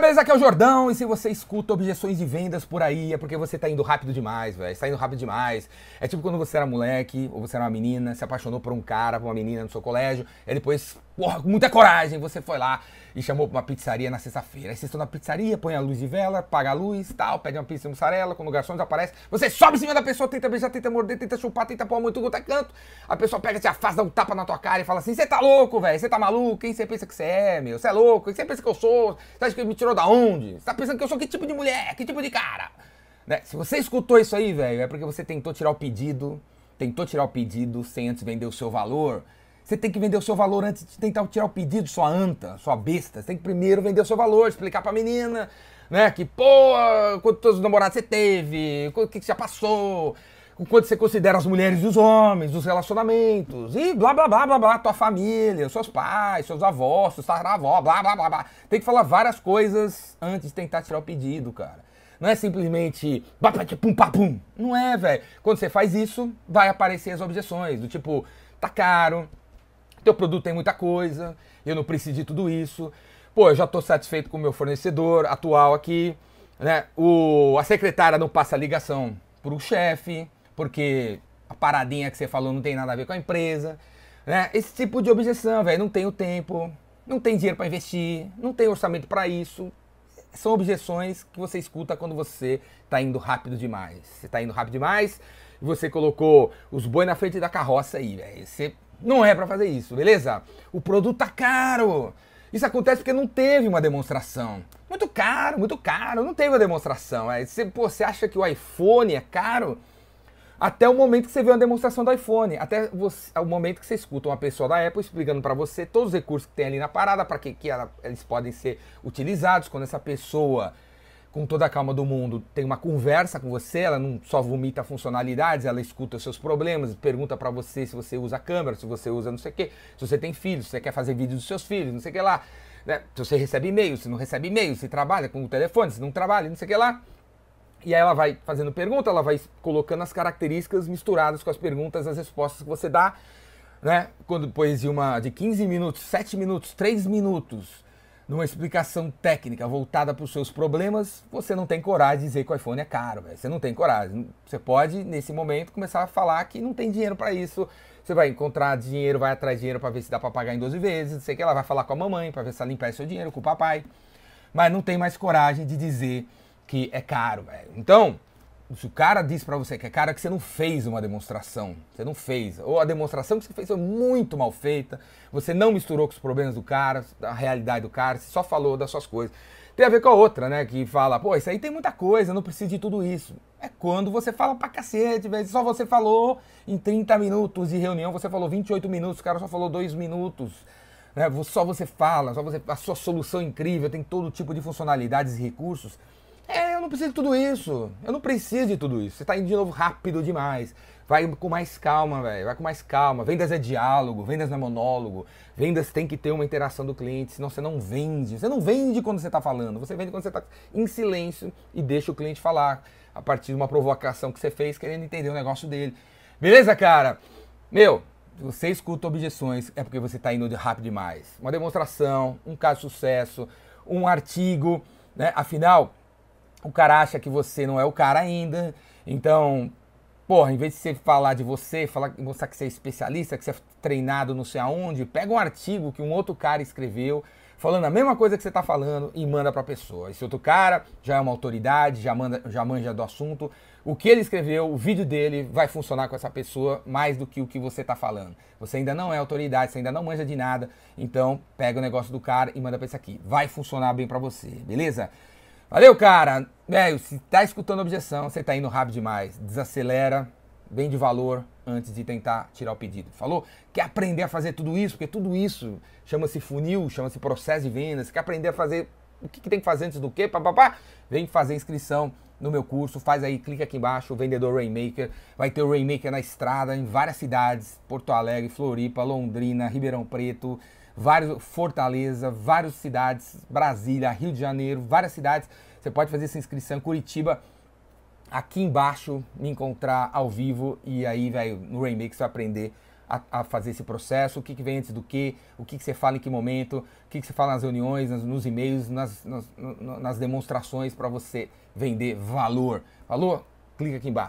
Beleza? Aqui é o Jordão. E se você escuta objeções de vendas por aí, é porque você tá indo rápido demais, velho. Você tá indo rápido demais. É tipo quando você era moleque, ou você era uma menina, se apaixonou por um cara, por uma menina no seu colégio, e depois, porra, com muita coragem, você foi lá e chamou pra uma pizzaria na sexta-feira. Aí vocês estão na pizzaria, põe a luz de vela, paga a luz tal, pede uma pizza mussarela, quando o garçom desaparece, você sobe em cima da pessoa, tenta beijar, tenta morder, tenta chupar, tenta pôr muito quanto é canto. A pessoa pega, te afasta, dá um tapa na tua cara e fala assim: você tá louco, velho? Você tá maluco? Quem você pensa que você é, meu? Você é louco? Quem você pensa que eu sou? Você acha que me tirou da onde? Você tá pensando que eu sou que tipo de mulher? Que tipo de cara? Né? Se você escutou isso aí, velho, é porque você tentou tirar o pedido, tentou tirar o pedido sem antes vender o seu valor. Você tem que vender o seu valor antes de tentar tirar o pedido, sua anta, sua besta. Você tem que primeiro vender o seu valor, explicar pra menina, né? Que, pô, quantos namorados você teve, o que, que já passou, o quanto você considera as mulheres e os homens, os relacionamentos, e blá blá blá blá blá, tua família, seus pais, seus avós, seus tataravó, blá blá blá blá. Tem que falar várias coisas antes de tentar tirar o pedido, cara. Não é simplesmente pum papum. Não é, velho. Quando você faz isso, vai aparecer as objeções, do tipo, tá caro, teu produto tem muita coisa, eu não preciso de tudo isso. Pô, eu já estou satisfeito com o meu fornecedor atual aqui, né? O, a secretária não passa ligação para o chefe, porque a paradinha que você falou não tem nada a ver com a empresa, né? Esse tipo de objeção, velho, não tenho tempo, não tem dinheiro para investir, não tem orçamento para isso. São objeções que você escuta quando você está indo rápido demais. Você está indo rápido demais e você colocou os boi na frente da carroça aí, velho. Você não é para fazer isso, beleza? O produto tá caro. Isso acontece porque não teve uma demonstração. Muito caro, muito caro, não teve uma demonstração. Você, pô, você acha que o iPhone é caro? Até o momento que você vê uma demonstração do iPhone, até você, o momento que você escuta uma pessoa da Apple explicando para você todos os recursos que tem ali na parada, para que, que ela, eles podem ser utilizados quando essa pessoa com toda a calma do mundo, tem uma conversa com você, ela não só vomita funcionalidades, ela escuta os seus problemas, pergunta para você se você usa câmera, se você usa não sei o quê, se você tem filhos, se você quer fazer vídeo dos seus filhos, não sei o que lá. Né? Se você recebe e-mail, se não recebe e-mail, se trabalha com o telefone, se não trabalha, não sei o que lá. E aí ela vai fazendo pergunta, ela vai colocando as características misturadas com as perguntas, as respostas que você dá, né? Quando depois de uma de 15 minutos, 7 minutos, 3 minutos, numa explicação técnica voltada para os seus problemas, você não tem coragem de dizer que o iPhone é caro, véio. você não tem coragem. Você pode, nesse momento, começar a falar que não tem dinheiro para isso. Você vai encontrar dinheiro, vai atrás de dinheiro para ver se dá para pagar em 12 vezes, sei que ela vai falar com a mamãe para ver se ela limpa seu dinheiro com o papai. Mas não tem mais coragem de dizer que é caro, velho. Então, se o cara diz para você que é cara que você não fez uma demonstração, você não fez, ou a demonstração que você fez foi muito mal feita, você não misturou com os problemas do cara, a realidade do cara, você só falou das suas coisas. Tem a ver com a outra, né, que fala, pô, isso aí tem muita coisa, não precisa de tudo isso. É quando você fala pra cacete, velho, só você falou em 30 minutos de reunião, você falou 28 minutos, o cara só falou 2 minutos. Né, só você fala, só você, a sua solução é incrível, tem todo tipo de funcionalidades e recursos é, eu não preciso de tudo isso. Eu não preciso de tudo isso. Você está indo de novo rápido demais. Vai com mais calma, velho. Vai com mais calma. Vendas é diálogo, vendas não é monólogo. Vendas tem que ter uma interação do cliente, senão você não vende. Você não vende quando você está falando. Você vende quando você está em silêncio e deixa o cliente falar a partir de uma provocação que você fez, querendo entender o negócio dele. Beleza, cara? Meu, você escuta objeções, é porque você está indo de rápido demais. Uma demonstração, um caso de sucesso, um artigo, né? Afinal, o cara acha que você não é o cara ainda. Então, porra, em vez de você falar de você, falar, mostrar que você é especialista, que você é treinado não sei aonde, pega um artigo que um outro cara escreveu, falando a mesma coisa que você está falando e manda para a pessoa. Esse outro cara já é uma autoridade, já, manda, já manja do assunto. O que ele escreveu, o vídeo dele vai funcionar com essa pessoa mais do que o que você está falando. Você ainda não é autoridade, você ainda não manja de nada, então pega o negócio do cara e manda para esse aqui. Vai funcionar bem para você, beleza? Valeu, cara. Velho, se tá escutando objeção, você tá indo rápido demais. Desacelera, vem de valor antes de tentar tirar o pedido. Falou? Quer aprender a fazer tudo isso? Porque tudo isso chama-se funil, chama-se processo de vendas. Quer aprender a fazer o que, que tem que fazer antes do quê? Papapá? Vem fazer inscrição no meu curso, faz aí, clica aqui embaixo, o vendedor Rainmaker. Vai ter o Rainmaker na estrada em várias cidades: Porto Alegre, Floripa, Londrina, Ribeirão Preto, vários Fortaleza, várias cidades, Brasília, Rio de Janeiro, várias cidades. Você pode fazer essa inscrição Curitiba, aqui embaixo, me encontrar ao vivo e aí, velho, no Rainmaker você vai aprender a, a, fazer esse processo, o que, que vem antes do que, o que, que você fala em que momento, o que, que você fala nas reuniões, nos, nos e-mails, nas, nas, nas demonstrações para você vender valor. Valor? Clica aqui embaixo.